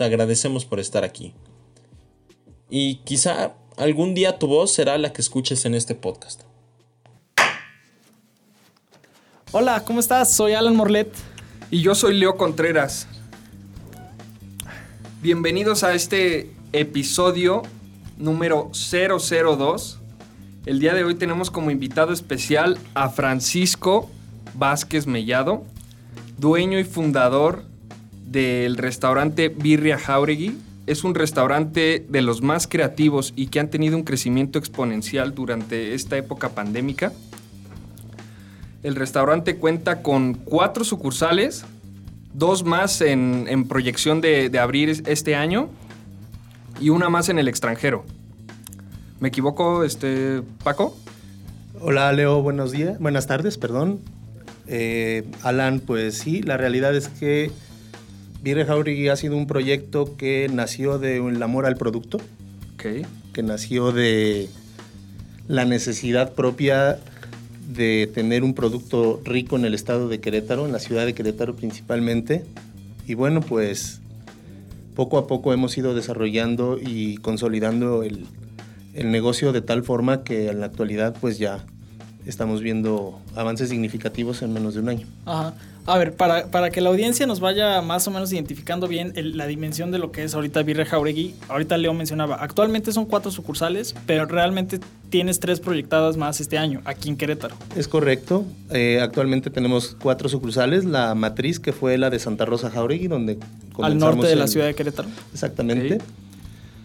te agradecemos por estar aquí. Y quizá algún día tu voz será la que escuches en este podcast. Hola, ¿cómo estás? Soy Alan Morlet. Y yo soy Leo Contreras. Bienvenidos a este episodio número 002. El día de hoy tenemos como invitado especial a Francisco Vázquez Mellado, dueño y fundador del restaurante Birria Jauregui. Es un restaurante de los más creativos y que han tenido un crecimiento exponencial durante esta época pandémica. El restaurante cuenta con cuatro sucursales, dos más en, proyección de, abrir este año y una más en el extranjero. ¿Me equivoco, este, Paco? Hola, Leo, buenos días, buenas tardes, perdón. Eh, Alan, pues sí, la realidad es que Virre Jauregui ha sido un proyecto que nació de un amor al producto, okay. que nació de la necesidad propia de tener un producto rico en el estado de Querétaro, en la ciudad de Querétaro principalmente. Y bueno, pues poco a poco hemos ido desarrollando y consolidando el, el negocio de tal forma que en la actualidad pues ya estamos viendo avances significativos en menos de un año. Ajá. A ver, para, para, que la audiencia nos vaya más o menos identificando bien la dimensión de lo que es ahorita Virre Jauregui, ahorita Leo mencionaba, actualmente son cuatro sucursales, pero realmente tienes tres proyectadas más este año, aquí en Querétaro. Es correcto, eh, actualmente tenemos cuatro sucursales, la matriz que fue la de Santa Rosa Jauregui, donde... Al norte de la ciudad de Querétaro. Exactamente.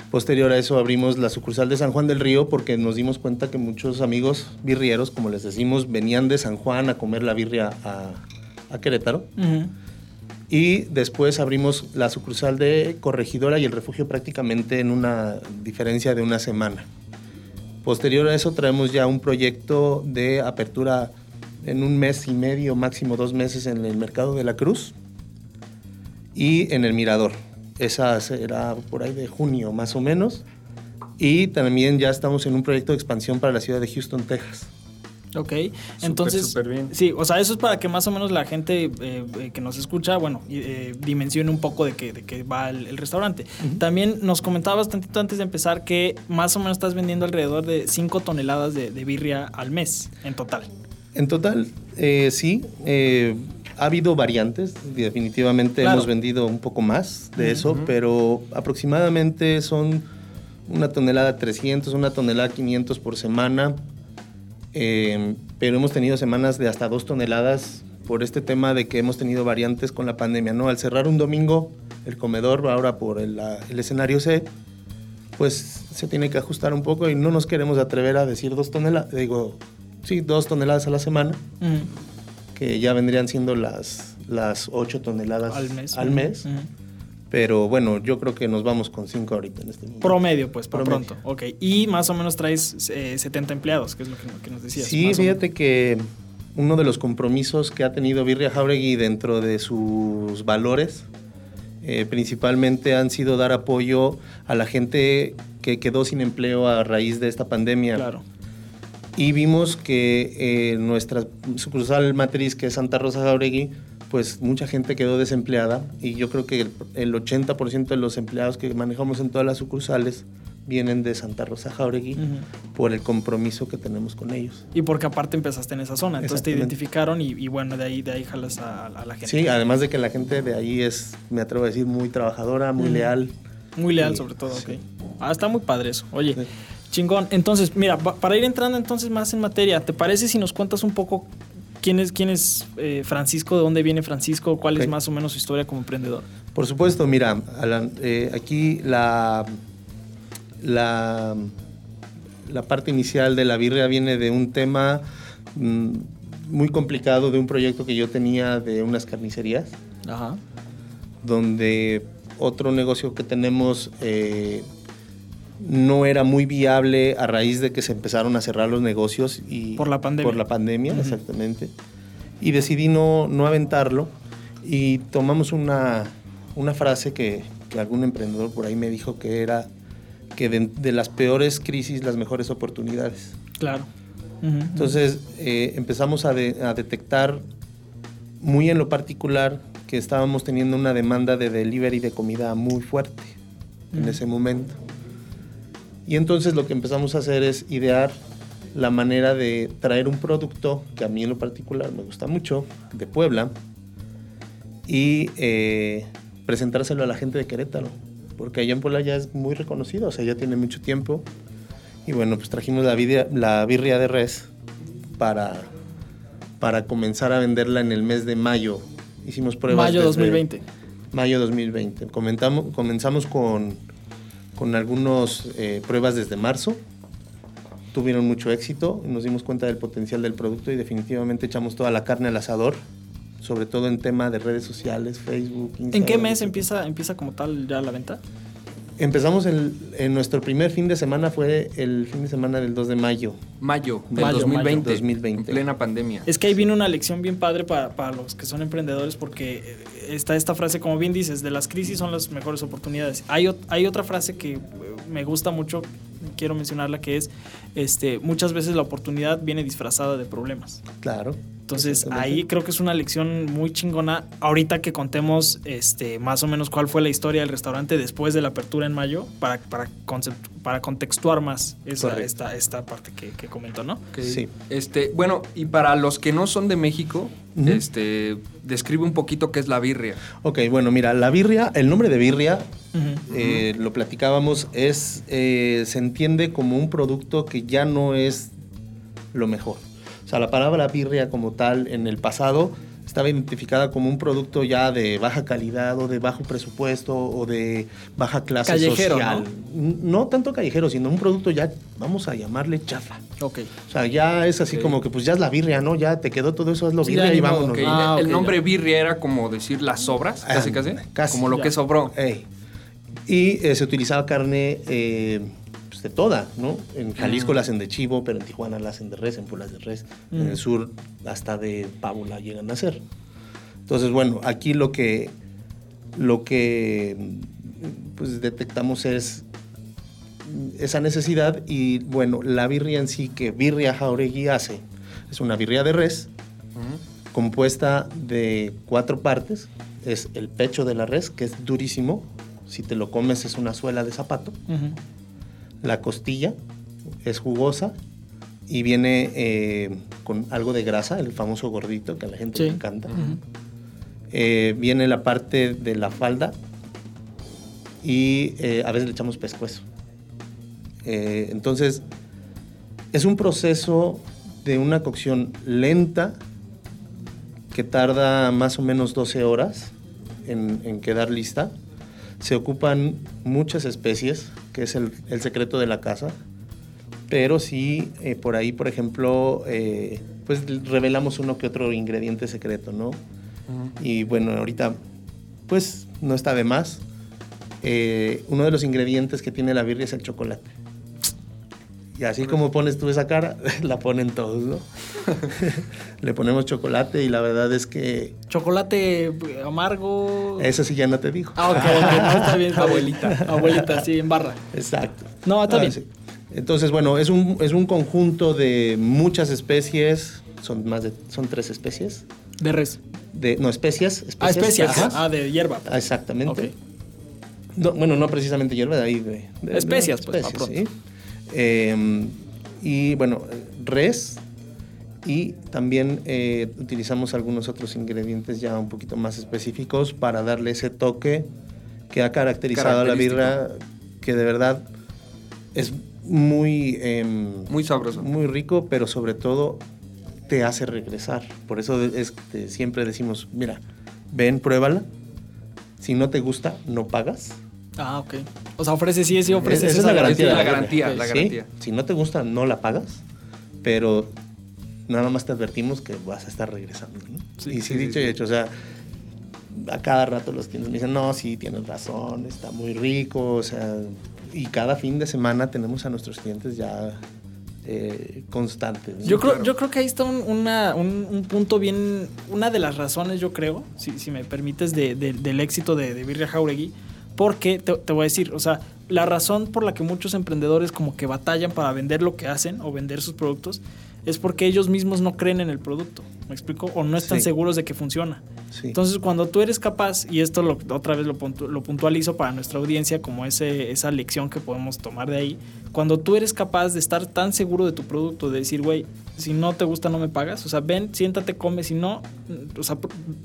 Posterior a eso abrimos la sucursal de San Juan del Río porque nos dimos cuenta que muchos amigos birrieros, como les decimos, venían de San Juan a comer la birria a, Querétaro. Y después abrimos la sucursal de Corregidora y el refugio prácticamente en una diferencia de una semana. Posterior a eso traemos ya un proyecto de apertura en un mes y medio, máximo dos meses en el mercado de la Cruz y en el Mirador. Esa será por ahí de junio más o menos. Y también ya estamos en un proyecto de expansión para la ciudad de Houston, Texas. Ok, entonces, sí, o sea, eso es para que más o menos la gente eh, eh, que nos escucha, bueno, eh, dimensione un poco de que, de que va el, restaurante. También nos comentabas tantito antes de empezar que más o menos estás vendiendo alrededor de 5 toneladas de, de, birria al mes en total. En total, sí. Ha habido variantes, definitivamente hemos vendido un poco más de eso, pero aproximadamente son una tonelada 300, una tonelada 500 por semana, em, pero hemos tenido semanas de hasta dos toneladas por este tema de que hemos tenido variantes con la pandemia, ¿no? Al cerrar un domingo, el comedor, ahora por el, escenario C, pues se tiene que ajustar un poco y no nos queremos atrever a decir dos toneladas, digo, sí, dos toneladas a la semana que ya vendrían siendo las, las 8 toneladas al mes. Pero bueno, yo creo que nos vamos con 5 ahorita en este momento. Promedio, pues, por pronto. Ok. Y más o menos traes 70 eh, empleados, que es lo que, nos decías. Sí, fíjate que uno de los compromisos que ha tenido Birria Jauregui dentro de sus valores, eh, principalmente han sido dar apoyo a la gente que quedó sin empleo a raíz de esta pandemia. Claro y vimos que eh, nuestra sucursal matriz, que es Santa Rosa Jauregui, pues mucha gente quedó desempleada y yo creo que el, 80% de los empleados que manejamos en todas las sucursales vienen de Santa Rosa Jauregui por el compromiso que tenemos con ellos. Y porque aparte empezaste en esa zona, entonces te identificaron y, bueno, de ahí, de ahí jalas a, la gente. Sí, además de que la gente de ahí es, me atrevo a decir, muy trabajadora, muy leal. Muy leal sobre todo, ok. Ah, está muy padre eso. Oye, Chingón. Entonces, mira, para ir entrando entonces más en materia, ¿te parece si nos cuentas un poco quién es, quién es eh, Francisco, de dónde viene Francisco, cuál es más o menos su historia como emprendedor? Por supuesto, mira, eh, aquí la, la, la parte inicial de la birria viene de un tema mm, muy complicado, de un proyecto que yo tenía de unas carnicerías. Ajá. Donde otro negocio que tenemos eh, no era muy viable a raíz de que se empezaron a cerrar los negocios y por la pandemia. Por la pandemia, exactamente. Y decidí no, no aventarlo y tomamos una, una frase que, que, algún emprendedor por ahí me dijo que era que de, las peores crisis las mejores oportunidades. Claro. Entonces eh, empezamos a, a detectar muy en lo particular que estábamos teniendo una demanda de delivery de comida muy fuerte en ese momento. Y entonces lo que empezamos a hacer es idear la manera de traer un producto que a mí en lo particular me gusta mucho, de Puebla, y eh, presentárselo a la gente de Querétaro, porque allá en Puebla ya es muy reconocido, o sea, ya tiene mucho tiempo. Y bueno, pues trajimos la, birria, la birria de res para, para comenzar a venderla en el mes de mayo. Hicimos pruebas. Mayo 2020. Mayo 2020. Comentamos, comenzamos con con algunas eh, pruebas desde marzo. Tuvieron mucho éxito, nos dimos cuenta del potencial del producto y definitivamente echamos toda la carne al asador, sobre todo en tema de redes sociales, Facebook, Instagram. ¿En qué mes empieza, empieza como tal ya la venta? Empezamos en nuestro primer fin de semana, fue el fin de semana del 2 de mayo. Mayo, del 2020, 2020. En plena pandemia. Es que ahí viene una lección bien padre para, para, los que son emprendedores porque está esta frase, como bien dices, de las crisis son las mejores oportunidades. Hay, hay otra frase que me gusta mucho, quiero mencionarla, que es, este, muchas veces la oportunidad viene disfrazada de problemas. Claro. Entonces ahí creo que es una lección muy chingona. Ahorita que contemos este, más o menos cuál fue la historia del restaurante después de la apertura en mayo, para, para, para contextuar más esa, esta, esta parte que, que comentó, ¿no? Sí. Este, bueno, y para los que no son de México, este, describe un poquito qué es la birria. Ok, bueno, mira, la birria, el nombre de birria, eh, lo platicábamos, es, eh, se entiende como un producto que ya no es lo mejor. O sea, la palabra birria como tal en el pasado estaba identificada como un producto ya de baja calidad o de bajo presupuesto o de baja clase callejero, social. ¿no? tanto callejero, sino un producto ya, vamos a llamarle chafa. Ok. O sea, ya es así como que pues ya es la birria, ¿no? Ya te quedó todo eso, es lo birria y vámonos. Ah, el nombre birria era como decir las sobras, casi, casi. casi como lo que sobró. Y eh, se utilizaba carne... Eh, de toda, ¿no? En Jalisco la hacen de chivo, pero en Tijuana la hacen de res, en Puebla de res. En el sur hasta de pavo la llegan a hacer. Entonces, bueno, aquí lo que, lo que pues, detectamos es esa necesidad y, bueno, la birria en sí que Birria Jauregui hace es una birria de res compuesta de cuatro partes. Es el pecho de la res, que es durísimo. Si te lo comes es una suela de zapato. La costilla es jugosa y viene eh, con algo de grasa, el famoso gordito que a la gente le encanta. Eh, viene la parte de la falda y eh, a veces le echamos pescuezo. entonces, es un proceso de una cocción lenta que tarda más o menos 12 horas en, en quedar lista. Se ocupan muchas especies, que es el, secreto de la casa. Pero sí, eh, por ahí, por ejemplo, eh, pues revelamos uno que otro ingrediente secreto, ¿no? Y bueno, ahorita, pues no está de más. Eh, uno de los ingredientes que tiene la birria es el chocolate. Y así como pones tú esa cara, la ponen todos, ¿no? Le ponemos chocolate y la verdad es que... ¿Chocolate amargo? Eso sí ya no te digo. Ah, ok, no, está bien, abuelita. Abuelita, sí, en barra. Exacto. No, está bien. Entonces, bueno, es un, es un conjunto de muchas especies, son más de, son tres especies. De res. De, no, especias. ah, especias. Ah, de hierba. Exactamente. bueno, no precisamente hierba, de ahí de... especias, pues, ¿sí? Em, y bueno, res, y también eh, utilizamos algunos otros ingredientes ya un poquito más específicos para darle ese toque que ha caracterizado a la birra, que de verdad es muy... Em, muy sabroso. Muy rico, pero sobre todo te hace regresar. Por eso es que siempre decimos, mira, ven, pruébala. Si no te gusta, no pagas. Ah, ok. O sea, ofrece sí, sí ofrece. Esa, es la garantía. La garantía, la garantía. Si no te gusta, no la pagas. Pero nada más te advertimos que vas a estar regresando. y sí, dicho y hecho, o sea, a cada rato los clientes me dicen, no, sí, tienes razón, está muy rico, o sea, y cada fin de semana tenemos a nuestros clientes ya eh, constantes. Yo, creo, yo creo que ahí está un, un, punto bien, una de las razones, yo creo, si, si me permites, del éxito de, de Birria Jauregui, porque te, te, voy a decir, o sea, la razón por la que muchos emprendedores como que batallan para vender lo que hacen o vender sus productos es porque ellos mismos no creen en el producto, ¿me explico? O no están seguros de que funciona. Entonces, cuando tú eres capaz, y esto lo, otra vez lo, lo puntualizo para nuestra audiencia como ese, esa lección que podemos tomar de ahí, cuando tú eres capaz de estar tan seguro de tu producto, de decir, güey, si no te gusta no me pagas, o sea, ven, siéntate, come, si no, o sea,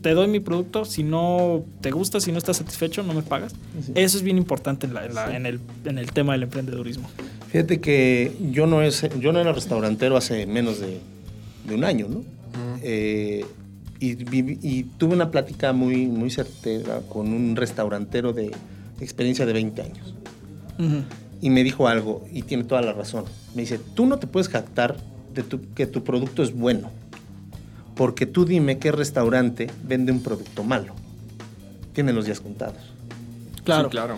te doy mi producto, si no te gusta, si no estás satisfecho, no me pagas. Eso es bien importante en, el, en el tema del emprendedurismo. Fíjate que yo no, es, yo no era restaurantero hace menos de, un año, ¿no? Eh, y, tuve una plática muy, muy certera con un restaurantero de experiencia de 20 años. Y me dijo algo, y tiene toda la razón. Me dice, tú no te puedes jactar de que tu producto es bueno. Porque tú dime qué restaurante vende un producto malo. Tienen los días contados. Claro. claro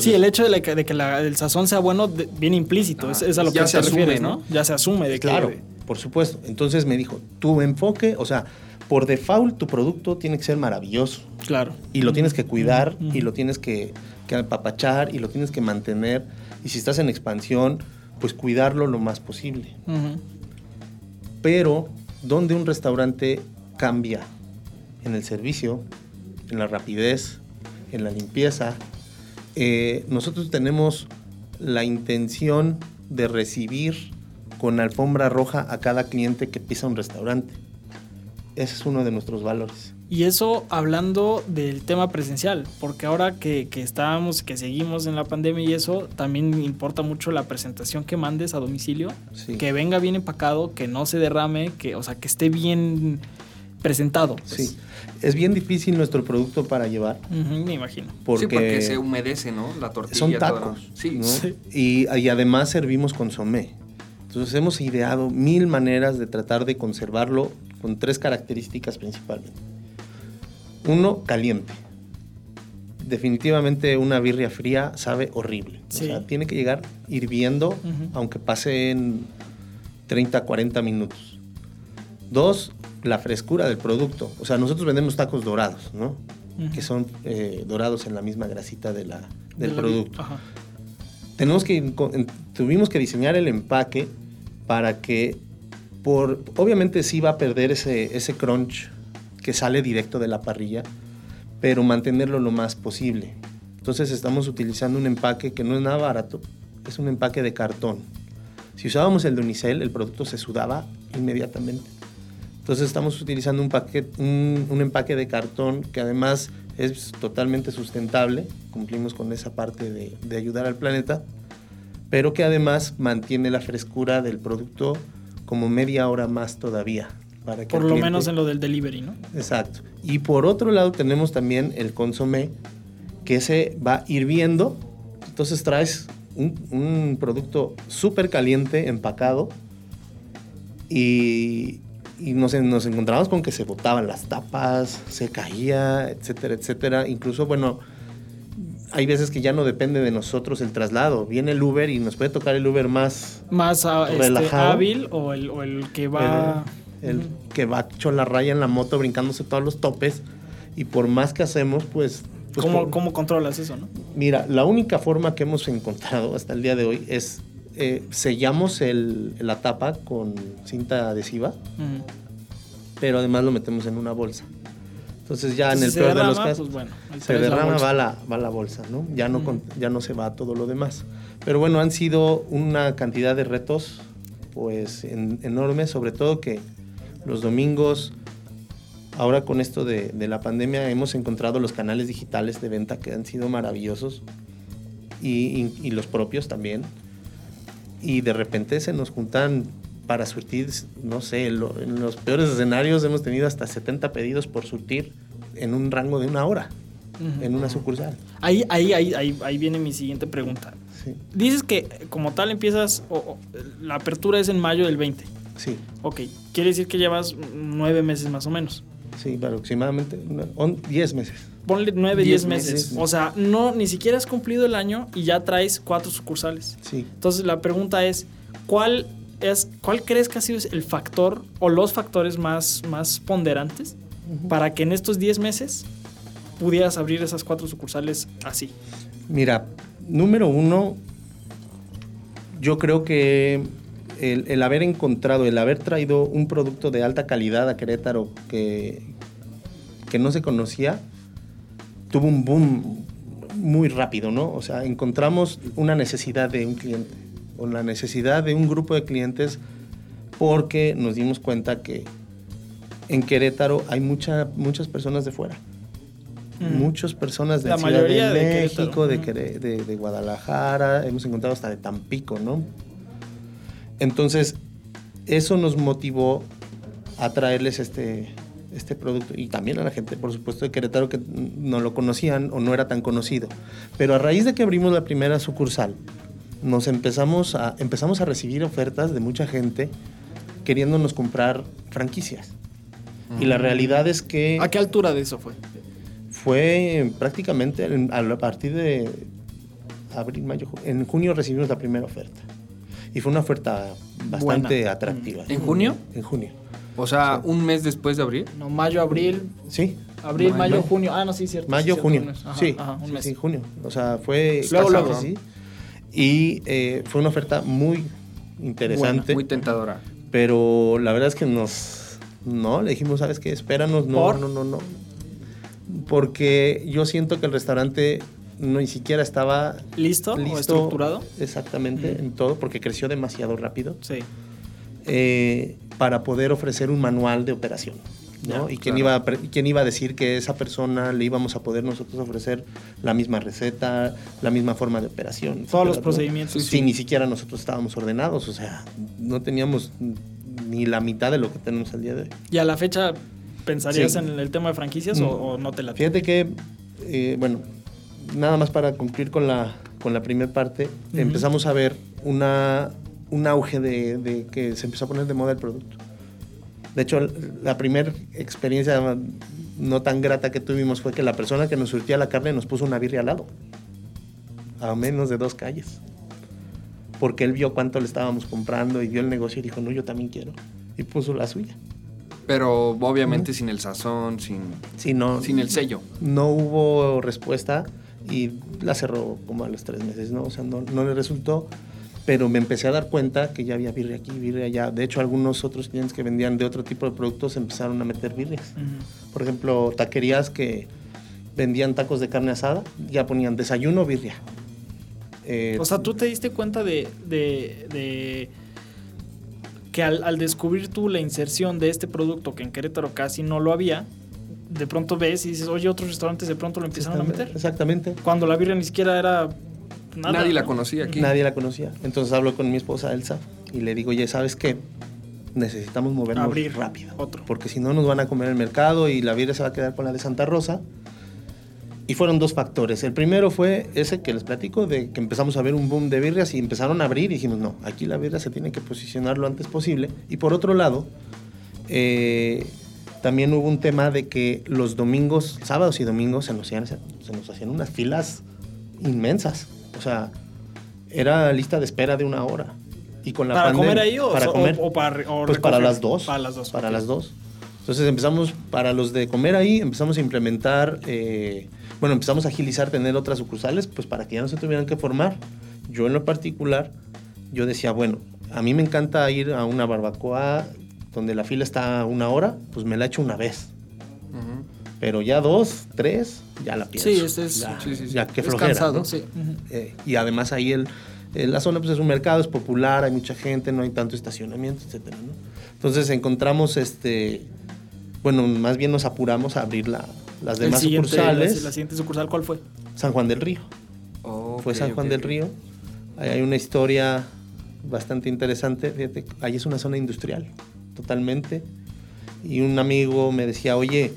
sí, el hecho de, que, el sazón sea bueno viene implícito, es, a lo que se, refiere, ¿no? Ya se asume de claro, por supuesto. Entonces me dijo, tu enfoque, o sea, por default tu producto tiene que ser maravilloso. Claro. Y lo tienes que cuidar y lo tienes que, apapachar y lo tienes que mantener. Y si estás en expansión, pues cuidarlo lo más posible. Pero, ¿dónde un restaurante cambia? En el servicio, en la rapidez, en la limpieza, eh, nosotros tenemos la intención de recibir con alfombra roja a cada cliente que pisa un restaurante. Ese es uno de nuestros valores. Y eso hablando del tema presencial, porque ahora que, que estábamos, que seguimos en la pandemia y eso, también importa mucho la presentación que mandes a domicilio, que venga bien empacado, que no se derrame, que, o sea, que esté bien presentado. Pues. Sí. Es bien difícil nuestro producto para llevar. me imagino. Porque, sí, porque se humedece, ¿no? La tortilla. Son tacos. Sí. Y, y, además servimos consomé. Entonces hemos ideado mil maneras de tratar de conservarlo con tres características principalmente. Uno, caliente. Definitivamente una birria fría sabe horrible. O sea, tiene que llegar hirviendo, aunque pasen 30, 40 minutos. Dos, la frescura del producto. O sea, nosotros vendemos tacos dorados, ¿no? Que son eh, dorados en la misma grasita de la, del producto. Tenemos que, tuvimos que diseñar el empaque para que, por, obviamente sí va a perder ese, ese crunch que sale directo de la parrilla, pero mantenerlo lo más posible. Entonces estamos utilizando un empaque que no es nada barato, es un empaque de cartón. Si usábamos el de unicel, el producto se sudaba inmediatamente. Entonces estamos utilizando un, paquete, un, empaque de cartón que además es totalmente sustentable, cumplimos con esa parte de, ayudar al planeta, pero que además mantiene la frescura del producto como media hora más todavía. Para que por lo menos en lo del delivery, ¿no? Exacto. Y por otro lado tenemos también el consomé, que se va hirviendo, entonces traes un, un producto súper caliente, empacado, y, y nos, nos encontramos con que se botaban las tapas, se caía, etcétera, etcétera. Incluso, bueno, hay veces que ya no depende de nosotros el traslado. Viene el Uber y nos puede tocar el Uber más, más ah, este, hábil o el, o el, que va... El, que va hecho la raya en la moto brincándose todos los topes. Y por más que hacemos, pues... pues ¿Cómo, ¿Cómo controlas eso, no? Mira, la única forma que hemos encontrado hasta el día de hoy es eh, sellamos el, la tapa con cinta adhesiva, pero además lo metemos en una bolsa. Entonces ya en el peor de los casos pues se derrama, va la, va la bolsa, ¿no? Ya no, ya no se va todo lo demás. Pero bueno, han sido una cantidad de retos pues enormes, sobre todo que los domingos, ahora con esto de, de, la pandemia, hemos encontrado los canales digitales de venta que han sido maravillosos y, y los propios también y de repente se nos juntan para surtir, no sé, en los peores escenarios hemos tenido hasta 70 pedidos por surtir en un rango de una hora, en una sucursal. Ahí, ahí, ahí, ahí, viene mi siguiente pregunta. Dices que como tal empiezas, la apertura es en mayo del 20. Sí. Ok, quiere decir que llevas nueve meses más o menos. Sí, aproximadamente 10 meses. Ponle 9, 10 meses. O sea, no, ni siquiera has cumplido el año y ya traes cuatro sucursales. Sí. Entonces la pregunta es, ¿cuál, es, cuál crees que ha sido el factor o los factores más, más ponderantes para que en estos 10 meses pudieras abrir esas cuatro sucursales así? Mira, número uno, yo creo que el, haber encontrado, el haber traído un producto de alta calidad a Querétaro que, que no se conocía, tuvo un boom muy rápido, ¿no? O sea, encontramos una necesidad de un cliente, o la necesidad de un grupo de clientes, porque nos dimos cuenta que en Querétaro hay mucha, muchas personas de fuera. Mm. Muchas personas de la Ciudad de, México, de, de, de, Guadalajara, hemos encontrado hasta de Tampico, ¿no? Entonces, eso nos motivó a traerles este, este producto y también a la gente, por supuesto, de Querétaro que no lo conocían o no era tan conocido. Pero a raíz de que abrimos la primera sucursal, nos empezamos a, empezamos a recibir ofertas de mucha gente queriéndonos comprar franquicias. Y la realidad es que... ¿A qué altura de eso fue? Fue prácticamente a partir de abril, mayo, en junio recibimos la primera oferta. Y fue una oferta bastante atractiva. ¿En junio? En junio. O sea, un mes después de abril. No, mayo, abril. Sí. Abril, mayo, junio. Ah, no, sí, cierto. Mayo, junio. sí, un mes. sí, junio. O sea, fue luego, luego. Sí. Y eh, fue una oferta muy interesante. muy tentadora. Pero la verdad es que nos... No, le dijimos, ¿sabes qué? Espéranos. No, no, no, no. Porque yo siento que el restaurante no ni siquiera estaba listo, listo o estructurado. Exactamente, en todo, porque creció demasiado rápido. Sí. Eh, para poder ofrecer un manual de operación. ¿no? y quién, iba a, quién iba a decir que esa persona le íbamos a poder nosotros ofrecer la misma receta, la misma forma de operación. Todos los procedimientos. Sí, ni siquiera nosotros estábamos ordenados, o sea, no teníamos ni la mitad de lo que tenemos al día de hoy. ¿Y a la fecha pensarías en el tema de franquicias o, mm. no te la Fíjate que, eh, bueno, nada más para cumplir con la, con la primera parte, empezamos a ver una, un auge de, que se empezó a poner de moda el producto. De hecho, la primera experiencia no tan grata que tuvimos fue que la persona que nos surtía la carne nos puso una birria al lado, a menos de dos calles. Porque él vio cuánto le estábamos comprando y vio el negocio y dijo, no, yo también quiero. Y puso la suya. Pero obviamente sin el sazón, sin, sin el sello. No hubo respuesta y la cerró como a los tres meses, ¿no? O sea, no, no le resultó, pero me empecé a dar cuenta que ya había birria aquí, birria allá. De hecho, algunos otros clientes que vendían de otro tipo de productos empezaron a meter birrias. Por ejemplo, taquerías que vendían tacos de carne asada, ya ponían desayuno, birria. Eh, o sea, tú te diste cuenta de, de, que al, al, descubrir tú la inserción de este producto que en Querétaro casi no lo había, de pronto ves y dices, oye, otros restaurantes de pronto lo empezaron a meter. Exactamente. Cuando la birria ni siquiera era nada. Nadie la conocía aquí. Nadie la conocía. Entonces hablo con mi esposa Elsa y le digo, oye, ¿sabes qué? Necesitamos movernos Abrir rápido. Otro. Porque si no nos van a comer el mercado y la birria se va a quedar con la de Santa Rosa. Y fueron dos factores. El primero fue ese que les platico, de que empezamos a ver un boom de birrias y empezaron a abrir y dijimos, no, aquí la birria se tiene que posicionar lo antes posible. Y por otro lado, eh, también hubo un tema de que los domingos, sábados y domingos se nos hacían, se nos hacían unas filas inmensas. O sea, era lista de espera de una hora. Y con la ¿Para comer ahí o, para comer, para, pues para las dos. Para las dos. Para las dos. Entonces empezamos, para los de comer ahí, empezamos a implementar, eh, bueno, empezamos a agilizar, tener otras sucursales, pues para que ya no se tuvieran que formar. Yo en lo particular, yo decía, bueno, a mí me encanta ir a una barbacoa donde la fila está una hora, pues me la echo una vez. Pero ya dos, tres, ya la pienso. Sí, este es, ya, sí, sí, ya qué flojera. sí. Eh, y además ahí el, la zona pues es un mercado, es popular, hay mucha gente, no hay tanto estacionamiento, etcétera, ¿no? Entonces encontramos este, bueno, más bien nos apuramos a abrir la, las demás sucursales. La, siguiente sucursal cuál fue? San Juan del Río. fue San Juan del Río. Ahí hay una historia bastante interesante. Fíjate, ahí es una zona industrial totalmente. Y un amigo me decía, oye,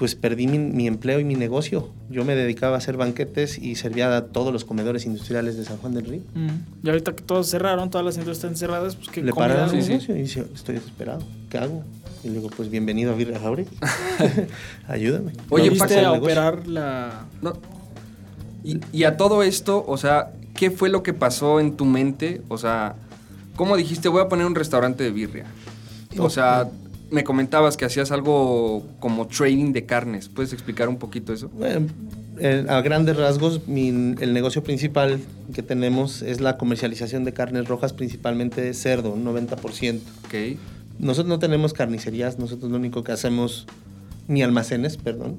pues perdí mi, empleo y mi negocio. Yo me dedicaba a hacer banquetes y servía a todos los comedores industriales de San Juan del Río. Mm. Y ahorita que todos cerraron, todas las industrias están cerradas, pues que Le pararon el negocio y dice, estoy desesperado, ¿qué hago? Y le digo, pues bienvenido a Virre Jaure. Ayúdame. Oye, ¿viste a operar la...? No. Y, y a todo esto, o sea, ¿qué fue lo que pasó en tu mente? O sea, ¿cómo dijiste, voy a poner un restaurante de birria? O sea me comentabas que hacías algo como trading de carnes. ¿Puedes explicar un poquito eso? a grandes rasgos, el negocio principal que tenemos es la comercialización de carnes rojas, principalmente de cerdo, un 90%. Okay. Nosotros no tenemos carnicerías, nosotros lo único que hacemos, ni almacenes, perdón.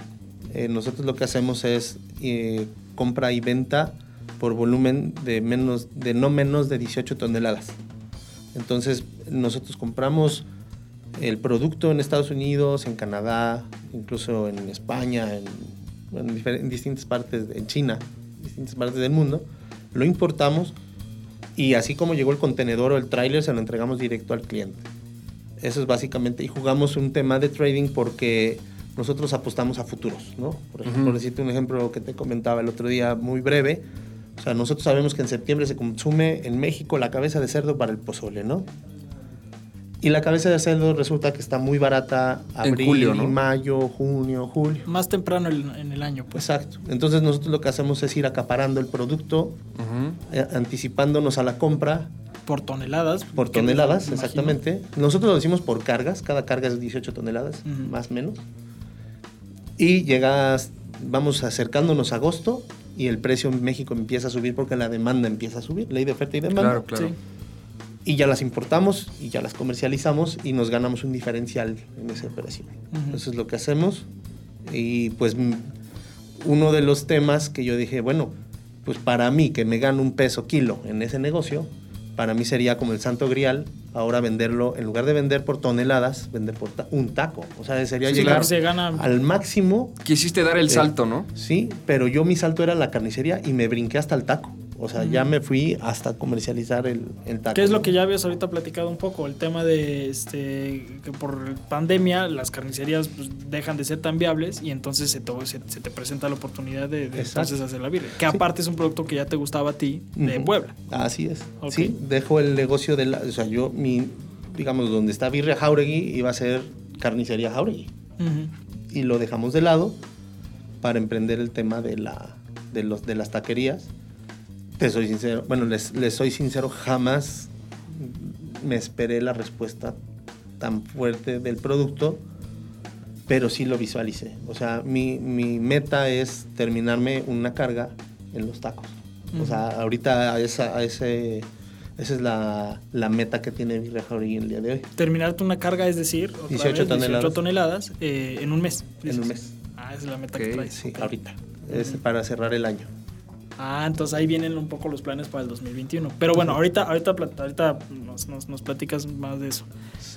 Eh, nosotros lo que hacemos es eh, compra y venta por volumen de, menos, de no menos de 18 toneladas. Entonces, nosotros compramos el producto en Estados Unidos, en Canadá, incluso en España, en, distintas partes, en China, distintas partes del mundo, lo importamos y así como llegó el contenedor o el tráiler, se lo entregamos directo al cliente. Eso es básicamente, y jugamos un tema de trading porque nosotros apostamos a futuros, ¿no? Por ejemplo, por decirte un ejemplo que te comentaba el otro día muy breve, o sea, nosotros sabemos que en septiembre se consume en México la cabeza de cerdo para el pozole, ¿no? Y la cabeza de cerdo resulta que está muy barata abril, mayo, junio, julio. Más temprano en el año, pues. Exacto. Entonces nosotros lo que hacemos es ir acaparando el producto, eh, anticipándonos a la compra. Por toneladas. Por toneladas, exactamente. Nosotros lo decimos por cargas, cada carga es 18 toneladas, más o menos. Y llegas, vamos acercándonos a agosto y el precio en México empieza a subir porque la demanda empieza a subir, ley de oferta y demanda. Claro, claro y ya las importamos y ya las comercializamos y nos ganamos un diferencial en esa operación. Eso es lo que hacemos. Y pues uno de los temas que yo dije, bueno, pues para mí que me gano un peso kilo en ese negocio, para mí sería como el santo grial ahora venderlo, en lugar de vender por toneladas, vender por un taco. O sea, sería llegar al máximo. Quisiste dar el salto, ¿no? Sí, pero yo mi salto era la carnicería y me brinqué hasta el taco. O sea, ya me fui hasta comercializar el, el taco. ¿Qué es lo que ya habías ahorita platicado un poco? El tema de este que por pandemia las carnicerías pues, dejan de ser tan viables y entonces se te, se, te presenta la oportunidad de, entonces hacer la vida. Que aparte es un producto que ya te gustaba a ti de Puebla. Así es. Sí, dejo el negocio de la... O sea, yo, mi, digamos, donde está Birria Jauregui iba a ser carnicería Jauregui. Y lo dejamos de lado para emprender el tema de, la, de, los, de las taquerías te soy sincero, bueno, les, soy sincero, jamás me esperé la respuesta tan fuerte del producto, pero sí lo visualicé. O sea, mi, meta es terminarme una carga en los tacos. O sea, ahorita esa, ese, esa es la, meta que tiene Virre Jauregui el día de hoy. Terminarte una carga, es decir, 18, toneladas, toneladas eh, en un mes. En un mes. Ah, esa es la meta que traes. Sí, ahorita. Es para cerrar el año. Ah, entonces ahí vienen un poco los planes para el 2021. Pero bueno, ahorita, ahorita, ahorita nos, nos, platicas más de eso.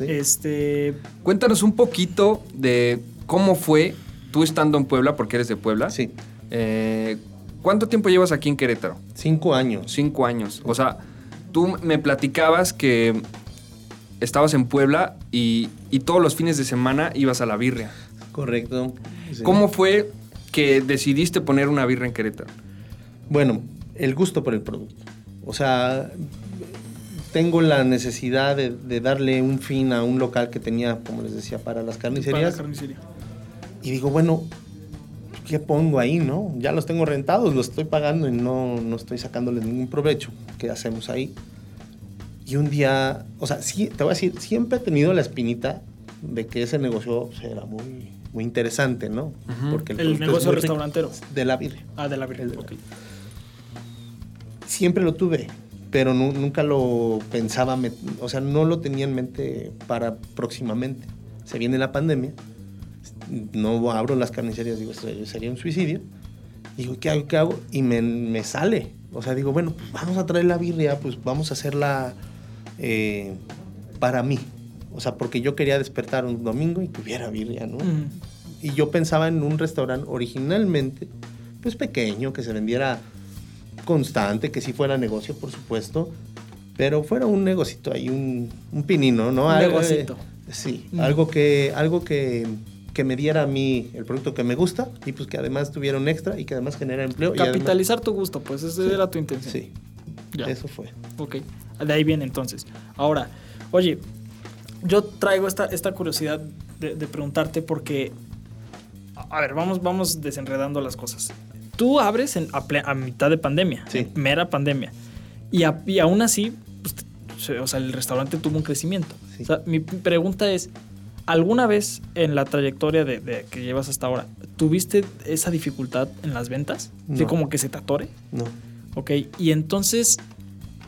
Este... Cuéntanos un poquito de cómo fue tú estando en Puebla, porque eres de Puebla. Sí. Eh, ¿Cuánto tiempo llevas aquí en Querétaro? Cinco años. Cinco años. O sea, tú me platicabas que estabas en Puebla y, todos los fines de semana ibas a la birria. Correcto. ¿Cómo fue que decidiste poner una birra en Querétaro? Bueno, el gusto por el producto. O sea, tengo la necesidad de, darle un fin a un local que tenía, como les decía, para las carnicerías. Para la carnicería. Y digo, bueno, ¿qué pongo ahí, no? Ya los tengo rentados, los estoy pagando y no, no estoy sacándoles ningún provecho. ¿Qué hacemos ahí? Y un día, o sea, sí, te voy a decir, siempre he tenido la espinita de que ese negocio era muy, muy interesante, ¿no? Porque el, negocio restaurantero. De la birria. Ah, de la birria, siempre lo tuve, pero nunca lo pensaba, o sea, no lo tenía en mente para próximamente. Se viene la pandemia, no abro las carnicerías, digo, sería un suicidio. Digo, ¿qué hago? ¿Qué hago? Y me, sale. O sea, digo, bueno, pues vamos a traer la birria, pues vamos a hacerla eh, para mí. O sea, porque yo quería despertar un domingo y tuviera birria, ¿no? Y yo pensaba en un restaurante originalmente, pues pequeño, que se vendiera constante, que sí fuera negocio, por supuesto, pero fuera un negocito ahí, un, un pinino, ¿no? Un negocito. sí, algo que, algo que que me diera a mí el producto que me gusta y pues que además tuviera un extra y que además genera empleo. Capitalizar tu gusto, pues esa era tu intención. Sí, ya. eso fue. Ok, de ahí viene entonces. Ahora, oye, yo traigo esta, esta curiosidad de, preguntarte porque, a ver, vamos, vamos desenredando las cosas. Tú abres en, a, mitad de pandemia, mera pandemia, y, y aún así, pues, o sea, el restaurante tuvo un crecimiento. O sea, mi pregunta es, ¿alguna vez en la trayectoria de, que llevas hasta ahora, tuviste esa dificultad en las ventas? ¿De como que se te atore? No. Ok, y entonces,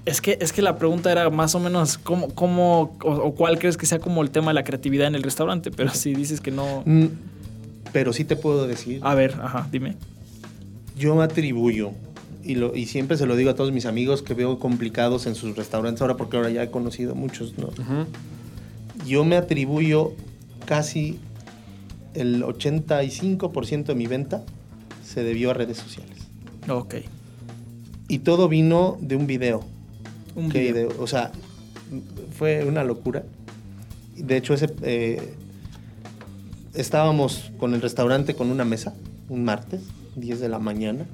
es que, es que la pregunta era más o menos cómo, cómo o, cuál crees que sea como el tema de la creatividad en el restaurante, pero si dices que no... Mm, pero sí te puedo decir. A ver, ajá, dime. Yo me atribuyo, y, lo, y siempre se lo digo a todos mis amigos que veo complicados en sus restaurantes ahora, porque ahora ya he conocido muchos, ¿no? Yo me atribuyo casi el 85% de mi venta se debió a redes sociales. Ok. Y todo vino de un video o sea, fue una locura. De hecho, ese, eh, estábamos con el restaurante con una mesa, un martes, 10 de la mañana.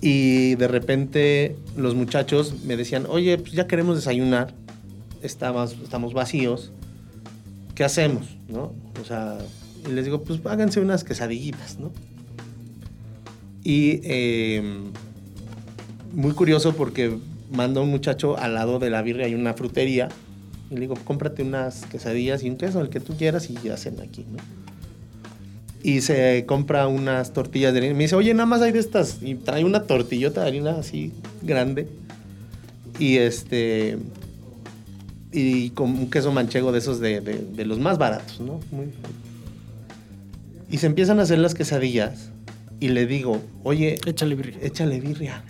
Y de repente los muchachos me decían, oye, pues ya queremos desayunar, estamos, estamos vacíos, ¿qué hacemos? ¿No? O sea, y les digo, pues háganse unas quesadillitas, ¿no? Y em, muy curioso porque manda un muchacho al lado de la birria hay una frutería y le digo, cómprate unas quesadillas y un queso, el que tú quieras y hacen aquí, ¿no? Y se compra unas tortillas de harina. Me dice, oye, nada más hay de estas. Y trae una tortillota de harina así grande. Y este. Y con un queso manchego de esos de, de, los más baratos, ¿no? y se empiezan a hacer las quesadillas. Y le digo, oye. Échale birria. Échale birria.